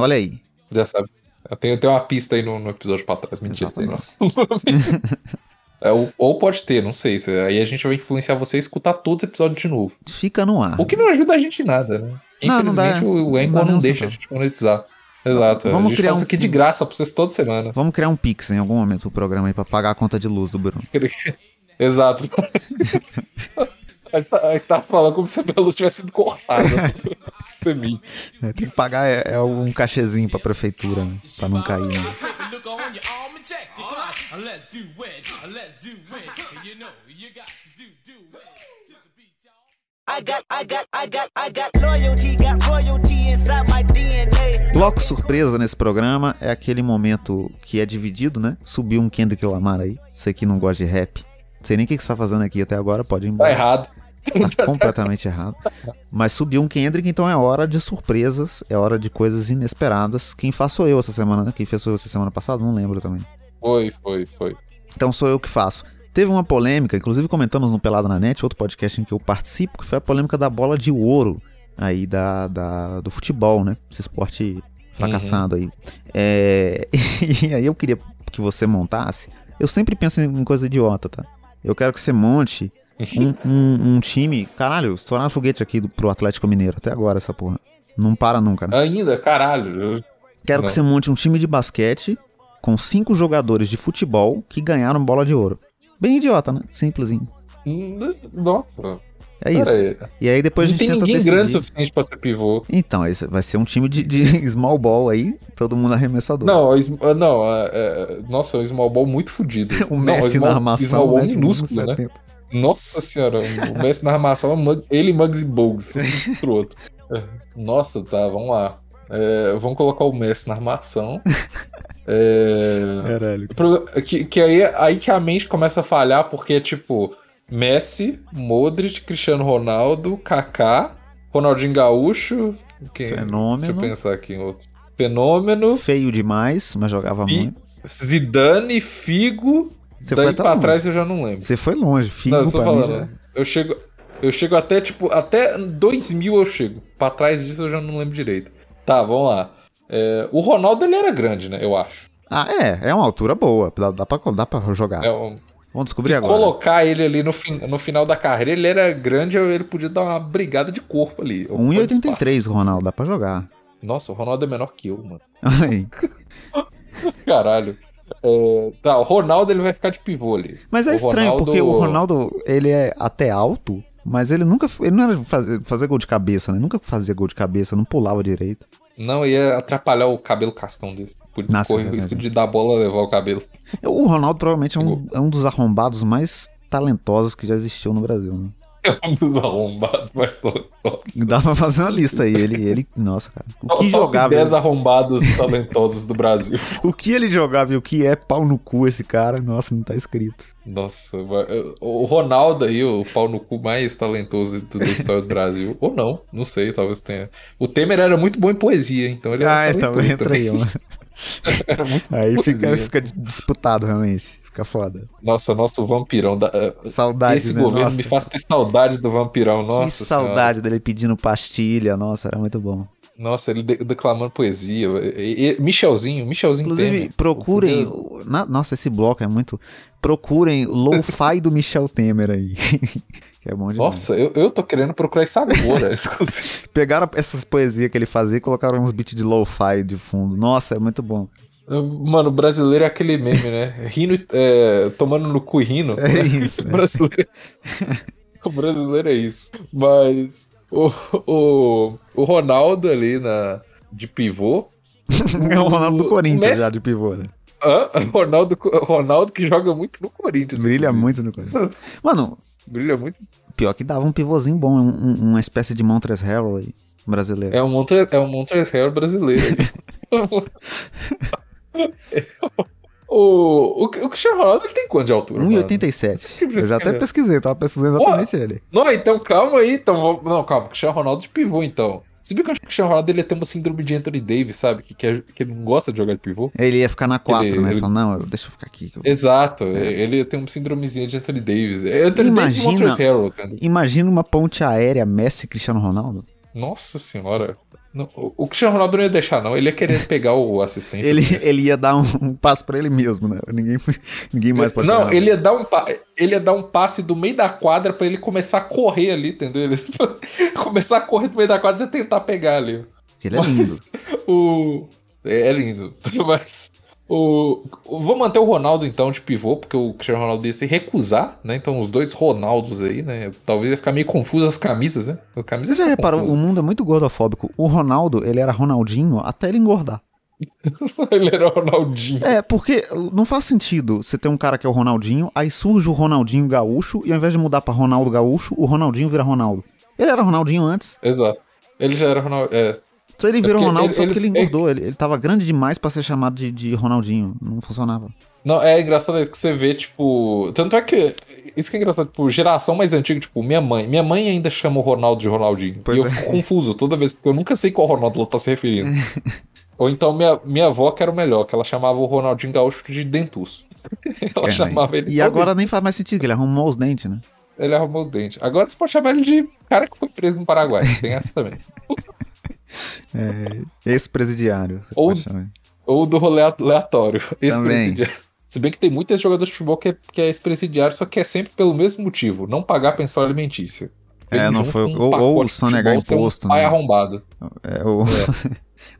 Olha aí. Já sabe. Tem uma pista aí no, no episódio pra trás. Mentira, não. É, ou, ou pode ter, não sei. se- Aí a gente vai influenciar você a escutar todos os episódios de novo. Fica no ar. O que não ajuda a gente em nada, né? Não, não dá- Infelizmente o, não Anchor não, um deixa a gente monetizar. Exato. Vamos a gente criar um- isso aqui de graça pra vocês toda semana. Vamos criar um Pix em algum momento do programa aí pra pagar a conta de luz do Bruno. Exato. Tá- aí você tá falando como se a minha luz tivesse sido cortada. Me. É, tem que pagar é, é um cachezinho pra prefeitura, né? Pra não cair. Né? Bloco surpresa nesse programa é aquele momento que é dividido, né? Subiu um Kendrick Lamar aí. Você que não gosta de rap. Não sei nem o que que você tá fazendo aqui até agora, pode ir Tá embora. errado. Tá completamente errado. Mas subiu um Kendrick, então é hora de surpresas, é hora de coisas inesperadas. Quem faz sou eu essa semana, né? Quem fez foi você semana passada? Não lembro também. Foi, foi, foi. Então sou eu que faço. Teve uma polêmica, inclusive comentamos no Pelada na Net, outro podcast em que eu participo, que foi a polêmica da bola de ouro aí da, da- do futebol, né? Esse esporte fracassado aí. É, e aí eu queria que você montasse. Eu sempre penso em coisa idiota, tá? Eu quero que você monte um, um, um time. Caralho, estouraram foguete aqui do, pro Atlético Mineiro até agora, essa porra. Não para nunca, né? Ainda, caralho. Quero não. que você monte um time de basquete com cinco jogadores de futebol que ganharam bola de ouro. Bem idiota, né? Simplesinho. Hum, Nossa. É isso. Aí. E aí depois a não gente tem tenta ninguém grande o decidir. suficiente pra ser pivô. Então, esse vai ser um time de, de small ball aí, todo mundo arremessador. Não, ah, não, é, é, nossa, o small ball muito fodido. o Não, Messi small- na armação, small ball né? tipo, minúsculo, né? 1,70. Nossa senhora, o Messi na armação, é Mug- ele e Muggsy Bogues, um pro outro. É, Nossa, tá, vamos lá. É, vamos colocar o Messi na armação. É, Caralho. que, que aí, aí que a mente começa a falhar, porque é tipo Messi, Modric, Cristiano Ronaldo, Kaká, Ronaldinho Gaúcho. Quem, Fenômeno. Deixa eu pensar aqui em outro. Fenômeno, Feio demais, mas jogava Fi- muito. Zidane, Figo. Você daí foi pra longe. trás eu já não lembro. Você foi longe, Figo Não, eu pra falando. já- Eu chego, eu chego até, tipo, até 2000 eu chego. Pra trás disso eu já não lembro direito. Tá, vamos lá. É, o Ronaldo, ele era grande, né? Eu acho. Ah, é, é uma altura boa, dá, dá, pra, dá pra jogar. É um- Vamos descobrir se agora. colocar ele ali no, fin- no final da carreira, ele era grande, ele podia dar uma brigada de corpo ali. ocupando 1,83 Ronaldo, dá pra jogar. Nossa, o Ronaldo é menor que eu, mano. Caralho. É, tá, o Ronaldo ele vai ficar de pivô ali. Mas é O estranho, Ronaldo- porque o Ronaldo, ele é até alto, mas ele nunca, ele não era fazer, fazer gol de cabeça, né? Nunca fazia gol de cabeça, não pulava direito. Não ia atrapalhar o cabelo cascão dele. Podia Nossa, correr é o risco verdade. de dar a bola levar o cabelo. O Ronaldo provavelmente é um, é um dos arrombados mais talentosos que já existiu no Brasil, né? Dos arrombados mais talentosos. Dá pra fazer uma lista aí, ele, ele nossa, cara. O que Top jogava, 10 arrombados talentosos do Brasil. o que ele jogava e o que é pau no cu esse cara, nossa, não tá escrito. Nossa, o Ronaldo aí, o pau no cu mais talentoso de toda a história do Brasil. Ou não, não sei, talvez tenha. O Temer era muito bom em poesia, então ele era Ah, então entra também. aí, muito Aí fica, fica disputado, realmente. Fica foda. Nossa, nosso vampirão. Da, eh, Saudade, esse né? governo Nossa. me faz ter saudade do vampirão. Nossa, que saudade dele pedindo pastilha, nossa, era muito bom. senhora. Nossa, ele de- declamando poesia. E- e- Michelzinho, Michelzinho Inclusive, Temer. procurem. O- na- nossa, esse bloco é muito. Procurem Lo-Fi do Michel Temer aí. que é bom demais. Nossa, eu, eu tô querendo procurar isso agora. Pegaram essas poesias que ele fazia e colocaram uns beats de Lo-Fi de fundo. Nossa, é muito bom. Mano, o brasileiro é aquele meme, né? Rindo, é, tomando no cu e rindo. É isso, O né? brasileiro... o brasileiro é isso. Mas o, o, o Ronaldo ali na, de pivô. É o Ronaldo do o Corinthians Messi- já de pivô, né? Hã? Ronaldo, Ronaldo que joga muito no Corinthians. Brilha inclusive. muito no Corinthians. Mano, Brilha muito. pior que dava um pivôzinho bom, um- um- uma espécie de Montres Harrell brasileiro. É um Montre, é um Montreal brasileiro. o, o, o Cristiano Ronaldo ele tem quanto de altura? mano? 1,87. Eu já até pesquisei, tava pesquisando exatamente ele. Não, então calma aí. Então, não, calma. Cristiano Ronaldo de pivô, então. Se bem que eu acho que o Cristiano Ronaldo ele tem uma síndrome de Anthony Davis, sabe? Que, que, é- que ele não gosta de jogar de pivô. Ele ia ficar na 4, Ele- né? Ele falou, não, deixa eu ficar aqui. eu- Exato. Ele tem uma síndromezinha de Anthony Davis. É Anthony Imagina- Davis e cara. Imagina uma ponte aérea Messi e Cristiano Ronaldo. Nossa senhora. O, Cristiano Ronaldo não ia deixar, não. Ele ia querer pegar o assistente. Ele, ele ia dar um, um passo pra ele mesmo, né? Ninguém, ninguém mais pode Não, pegar. ele ia, dar um ele ia dar um passe do meio da quadra pra ele começar a correr ali, entendeu? Ele começar a correr do meio da quadra e tentar pegar ali. Ele é lindo. O. É, é lindo. Mas. O... Vou manter o Ronaldo então de pivô, porque o Cristiano Ronaldo ia se recusar, né? Então os dois Ronaldos aí, né? Talvez ia ficar meio confuso as camisas, né? A camisa Você já reparou, confusa. o mundo é muito gordofóbico. O Ronaldo, ele era Ronaldinho até ele engordar. Ele era Ronaldinho. É, porque não faz sentido você ter um cara que é o Ronaldinho, aí surge o Ronaldinho Gaúcho, e ao invés de mudar pra Ronaldo Gaúcho, o Ronaldinho vira Ronaldo. Ele era Ronaldinho antes. Exato. Ele já era Ronaldo. É. Só ele virou porque Ronaldo ele- só porque ele ele- engordou. Ele, ele tava grande demais pra ser chamado de, de Ronaldinho. Não funcionava. Não, é engraçado isso que você vê, tipo. Tanto é que. Isso que é engraçado, tipo, geração mais antiga, tipo, minha mãe. Minha mãe ainda chama o Ronaldo de Ronaldinho. Pois e eu é. fico confuso toda vez, porque eu nunca sei qual Ronaldo ela tá se referindo. Ou então minha, minha avó que era o melhor, que ela chamava o Ronaldinho Gaúcho de Dentus. ela É, chamava né? ele. E agora nem faz mais sentido, que ele arrumou os dentes, né? Ele arrumou os dentes. Agora você pode chamar ele de cara que foi preso no Paraguai. Tem essa também. É, ex-presidiário. Ou-. Ou do rolê aleatório. Também. Se bem que tem muitos jogadores de futebol que é, que é ex-presidiário, só que é sempre pelo mesmo motivo, não pagar pensão alimentícia. É, Vem não junto foi- um ou- ou de sonegar um imposto, pai né? arrombado. É, o.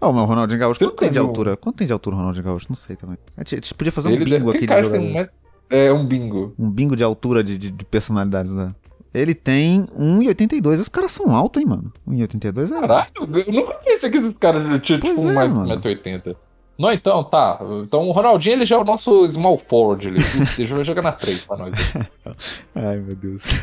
Ó, mas o Ronaldinho Gaúcho, Você quanto tem de não altura? Quanto tem de altura o Ronaldinho Gaúcho? Não sei também. A gente, a gente podia fazer um Ele bingo deve- aqui de jogador. um É, um bingo. Um bingo de altura de, de, de personalidades, né? Ele tem 1,82. Esses caras são altos, hein, mano? 1,82 é. Caralho, eu nunca pensei que esses caras tinham tipo Pois é, mano. 1,80m. Não, então, tá. Então o Ronaldinho ele já é o nosso small forward ali. Ele já vai jogar na 3 pra nós. Ai, meu Deus.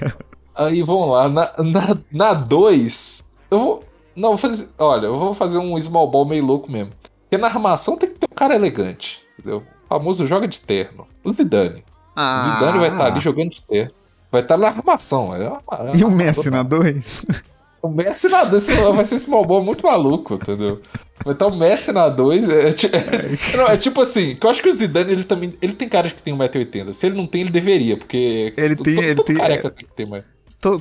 Aí vamos lá, na 2. Na, na dois, eu vou. Não, vou fazer. Olha, eu vou fazer um small ball meio louco mesmo. Porque na armação tem que ter um cara elegante. Entendeu? O famoso joga de terno. O Zidane. O Zidane vai estar ali jogando de terno. Vai estar na armação. é uma- é. E o Messi na 2? O Messi na 2 vai ser um small ball muito maluco, entendeu? Vai estar o Messi na 2. É, ti- não, é tipo assim, que eu acho que o Zidane ele também. Ele tem cara que tem 1,80m. Se ele não tem, ele deveria, porque. Ele tem- todo- ele todo tem- careca tem que ter, mas.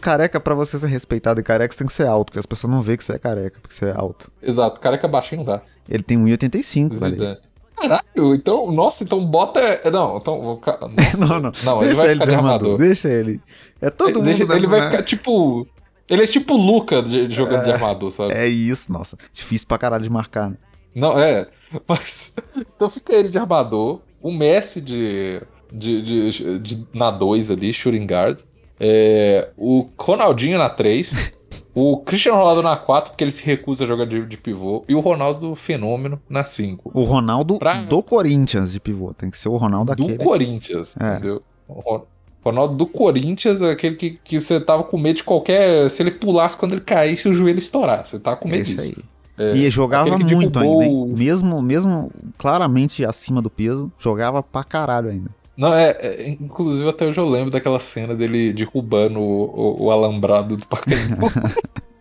Careca, pra você ser respeitado e careca, você tem que ser alto, porque as pessoas não veem que você é careca, porque você é alto. Exato, careca baixinho não dá. Ele tem 1,85, velho. Caralho, então, nossa, então bota. Não, então. vou. Não, não. Não, ele deixa vai ele ficar de armador. Deixa ele. É todo Ele- mundo. deixa- da- ele vai ficar tipo. Ele é tipo o Luca de, de jogando de armador, sabe? É isso, nossa. Difícil pra caralho de marcar, né? Não, é. Mas. Então fica ele de armador, o Messi de. de, de, de- na 2 ali, shooting guard. é, o Ronaldinho na 3. o Cristiano Ronaldo na 4, porque ele se recusa a jogar de, de pivô. E o Ronaldo Fenômeno na 5. O Ronaldo Pra- do Corinthians de pivô. Tem que ser o Ronaldo Do daquele. Corinthians, É. entendeu? O Ron- Ronaldo do Corinthians é aquele que, que você tava com medo de qualquer. Se ele pulasse quando ele caísse, o joelho estourasse. Você tava com medo Esse disso. aí. É, E jogava aquele que muito ainda, hein? Mesmo, mesmo claramente acima do peso, jogava pra caralho ainda. Não, é, é, Inclusive, até hoje eu lembro daquela cena dele derrubando o, o, o alambrado do Pacaembu.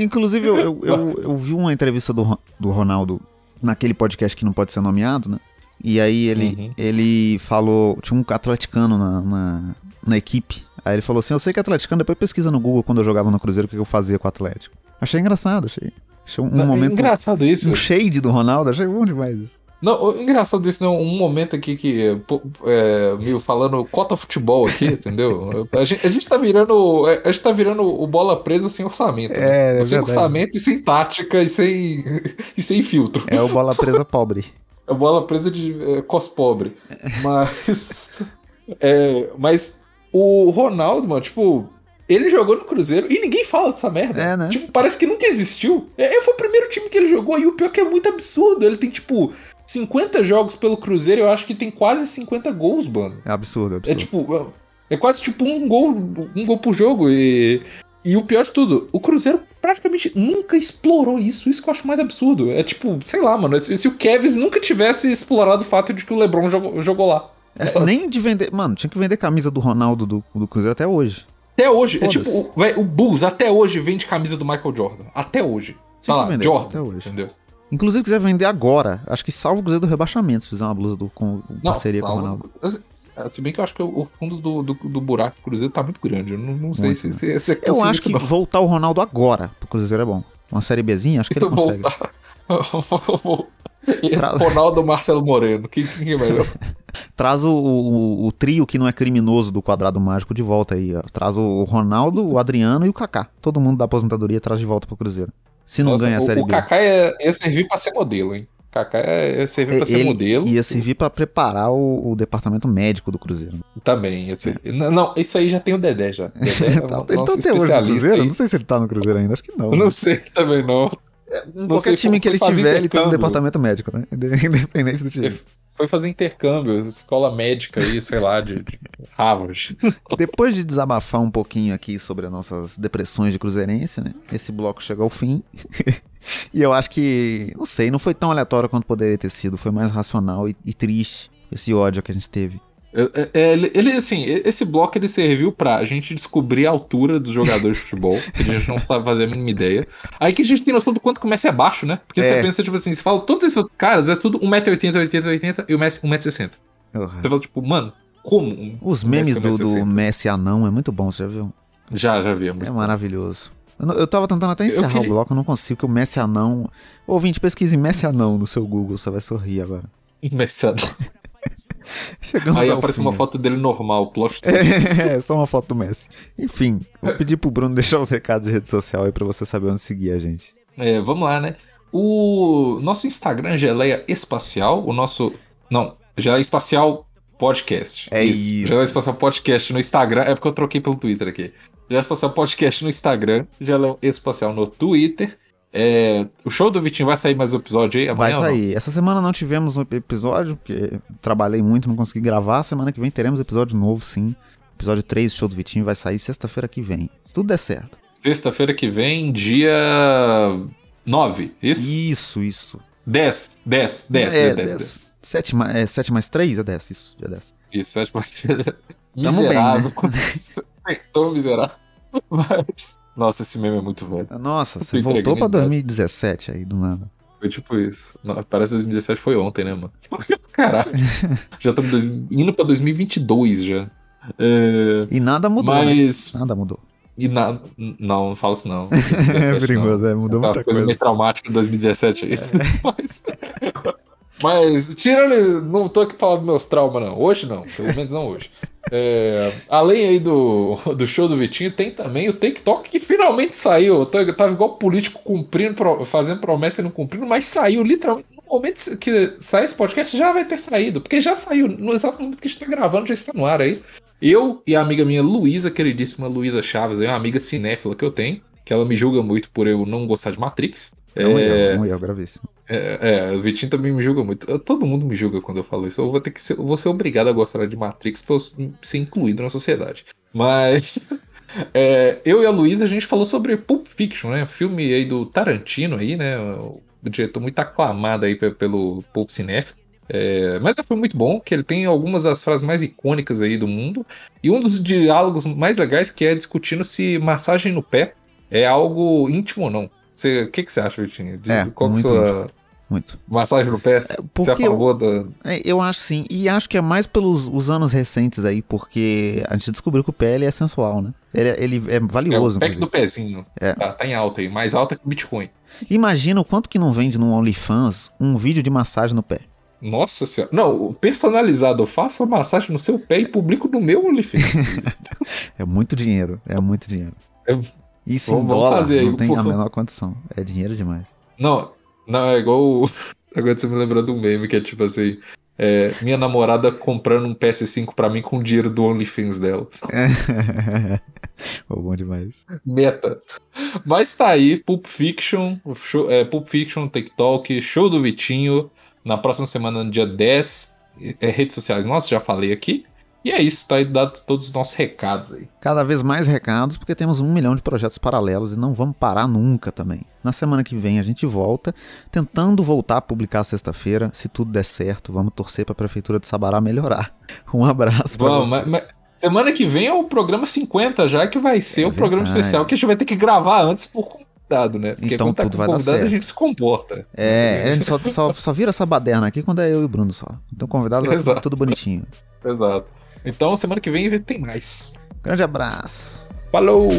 Inclusive, eu, eu, eu, eu vi uma entrevista do, do Ronaldo naquele podcast que não pode ser nomeado, né? E aí ele, Uhum. ele falou. Tinha um atleticano na, na, na equipe. Aí ele falou assim: Eu sei que é atleticano, depois pesquisa no Google quando eu jogava no Cruzeiro o que eu fazia com o Atlético. Achei engraçado, achei. Achei um, um é momento. engraçado isso. Um shade do Ronaldo, achei bom demais. isso. Não, o engraçado isso, não. Um momento aqui que. É, meio falando cota futebol aqui, entendeu? A gente, a gente tá virando. A gente tá virando o bola presa sem orçamento. né? É, é sem verdade. orçamento e sem tática e sem, e sem filtro. É o bola presa pobre. É bola presa de é, cos pobre. Mas. é, mas o Ronaldo, mano, tipo. Ele jogou no Cruzeiro e ninguém fala dessa merda. É, né? Tipo, parece que nunca existiu. É, foi o primeiro time que ele jogou e o pior é que é muito absurdo. Ele tem, tipo, 50 jogos pelo Cruzeiro eu acho que tem quase 50 gols, mano. É absurdo, é É absurdo. tipo. É quase tipo um gol, um gol por jogo. E, e o pior de tudo, o Cruzeiro praticamente nunca explorou isso. Isso que eu acho mais absurdo. É tipo, sei lá, mano. Se, se o Kevs nunca tivesse explorado o fato de que o Lebron jogou, jogou lá. É, nem de vender. Mano, tinha que vender camisa do Ronaldo do, do Cruzeiro até hoje. Até hoje, é tipo, o, o Bulls até hoje vende camisa do Michael Jordan. Até hoje. Tinha Tá lá, vender, Jordan. até hoje. Entendeu? Inclusive, quiser vender agora. Acho que salvo o Cruzeiro do rebaixamento se fizer uma blusa do, com com Não, parceria com o salvo- Ronaldo. Se bem que eu acho que o fundo do, do, do buraco do Cruzeiro tá muito grande. Eu não, não sei Muito, se, né? se, se é Eu acho que não. voltar o Ronaldo agora pro Cruzeiro é bom. Uma série Bzinha, acho que ele consegue. Voltar. Tra- Ronaldo Marcelo Moreno? Quem, quem é melhor? Traz o, o- o trio que não é criminoso do quadrado mágico de volta aí. Ó. Traz o Ronaldo, o Adriano e o Kaká. Todo mundo da aposentadoria traz de volta pro Cruzeiro. Se não Nossa, ganha a o, série o B. Kaká ia, ia servir pra ser modelo, hein? Kaká ia, servir pra ser Ele modelo. ia servir pra preparar o, o departamento médico do Cruzeiro. Também ia ser. Não, não, isso aí já tem o Dedé já. Dedé é Tá- o ele tá até hoje no Cruzeiro? aí. Não sei se ele tá no Cruzeiro ainda, acho que não. Não sei também não. Não Qualquer time que ele tiver, ele no intercâmbio. departamento médico, né? Independente do time. Foi fazer intercâmbio, escola médica aí, sei lá, de, de Harvard. Depois de desabafar um pouquinho aqui sobre as nossas depressões de cruzeirense, né? Esse bloco chegou ao fim. e eu acho que, não sei, não foi tão aleatório quanto poderia ter sido. Foi mais racional e, e triste esse ódio que a gente teve. É, é, ele, ele, assim, esse bloco ele serviu pra gente descobrir a altura dos jogadores de futebol, que a gente não sabe fazer a mínima ideia. Aí que a gente tem noção do quanto que o Messi é baixo, né? Porque É. você pensa, tipo assim, você fala, todos esses caras é tudo 1,80m, 80, 80 e o Messi 1,60m. Você fala, tipo, mano, como? Os memes Messi do, do 1,60m? Messi anão é muito bom, você já viu? Já, já vi. é É maravilhoso. Eu, eu tava tentando até encerrar queria- o bloco, eu não consigo, porque o Messi anão. Ouvinte, pesquise Messi anão no seu Google, você vai sorrir agora. Messi anão. Chegamos Aí aparece fim. uma foto dele normal, plot twist. É, só uma foto do Messi. Enfim, vou pedir pro Bruno deixar os recados de rede social aí pra você saber onde seguir a gente. É, vamos lá, né? O nosso Instagram é Geleia Espacial, o nosso. Não, Geleia Espacial Podcast. É isso. Geleia Espacial Podcast no Instagram. É porque eu troquei pelo Twitter aqui. Geleia Espacial Podcast no Instagram, Geleia Espacial no Twitter. É, o show do Vitinho vai sair mais um episódio aí? Vai amanhã não? sair. Essa semana não tivemos um episódio, porque trabalhei muito, não consegui gravar. Semana que vem teremos episódio novo, sim. Episódio 3 do Show do Vitinho vai sair sexta-feira que vem. Se tudo der certo. Sexta-feira que vem, dia 9, isso? Isso, isso. 10, 10, 10, é, 10, 10, 10. 7, mais, é, 7 mais 3 é 10, isso, dia 10. Isso, 7 mais Tamo bem, né? Miserável. Acertou, miserável. Mas. Nossa, esse meme é muito velho. Nossa, você voltou pra a idade. 2017 aí, do nada. Foi tipo isso. Parece que 2017 foi ontem, né, mano? Caralho. já estamos dois- indo pra 2022 já. É, E nada mudou, né? mas. Nada mudou. E na... Não, não fala isso não. É perigoso, é, mudou muita coisa coisa. meio traumática em 2017 aí. Mas, mas, tirando. Não tô aqui falando dos meus traumas, não. Hoje não, pelo menos não hoje. É, além aí do, do show do Vitinho, tem também o TikTok que finalmente saiu. Eu, tô, eu tava igual político cumprindo, fazendo promessa e não cumprindo, mas saiu literalmente. No momento que sair esse podcast, já vai ter saído. Porque já saiu. No exato momento que a gente tá gravando, já está no ar aí. Eu e a amiga minha Luísa, queridíssima Luísa Chaves, é uma amiga cinéfila que eu tenho, que ela me julga muito por eu não gostar de Matrix. É um É, erro, um erro gravíssimo. é, é, o Vitinho também me julga muito. Eu- Todo mundo me julga quando eu falo isso. Eu vou ter que ser, vou ser obrigado a gostar de Matrix pra eu ser incluído na sociedade. Mas é, eu e a Luísa a gente falou sobre Pulp Fiction, né? Filme aí do Tarantino aí, né? O diretor muito aclamado aí pe- pelo Pulp Cinef. É, mas foi muito bom, que ele tem algumas das frases mais icônicas aí do mundo. E um dos diálogos mais legais que é discutindo se massagem no pé é algo íntimo ou não. Você- O que, que você acha, Vitinho? Diz É, qual é muito sua Muito. massagem no pé? Você é a porque eu- favor da. É, eu acho sim. E acho que é mais pelos os anos recentes aí, porque a gente descobriu que o pé ele é sensual, né? Ele, é- ele é É valioso, o pack do pezinho. É. Tá, tá em alta aí, mais alta que o Bitcoin. Imagina o quanto que não vende no OnlyFans um vídeo de massagem no pé. Nossa senhora. Não, o personalizado, eu faço a massagem no seu pé e publico no meu OnlyFans. É muito dinheiro, é muito dinheiro. É- Isso Vamos- em dólar fazer não tem a menor condição. É dinheiro demais. não, não, é igual. o- Agora você me lembrou de um meme que é tipo assim. é, minha namorada comprando um PS5 pra mim com o dinheiro do OnlyFans dela. Pô, bom demais. Meta. Mas tá aí, Pulp Fiction, show, é, Pulp Fiction, TikTok, show do Vitinho, na próxima semana, no dia 10, é, redes sociais nossas, já falei aqui. E é isso, tá aí dado todos os nossos recados aí. Cada vez mais recados, porque temos um milhão de projetos paralelos e não vamos parar nunca também. Na semana que vem a gente volta, tentando voltar a publicar sexta-feira. Se tudo der certo, vamos torcer pra Prefeitura de Sabará melhorar. Um abraço pra Vamos, você. mas, mas semana que vem é o programa 50 já, que vai ser É o programa verdade. especial que a gente vai ter que gravar antes por convidado, né? Porque Então tá tudo vai dar convidado a certo. gente se comporta. É, a gente só, só, só vira essa baderna aqui quando é eu e o Bruno só. Então convidado Exato. tudo bonitinho. Exato. Então semana que vem tem mais. Grande abraço. Falou!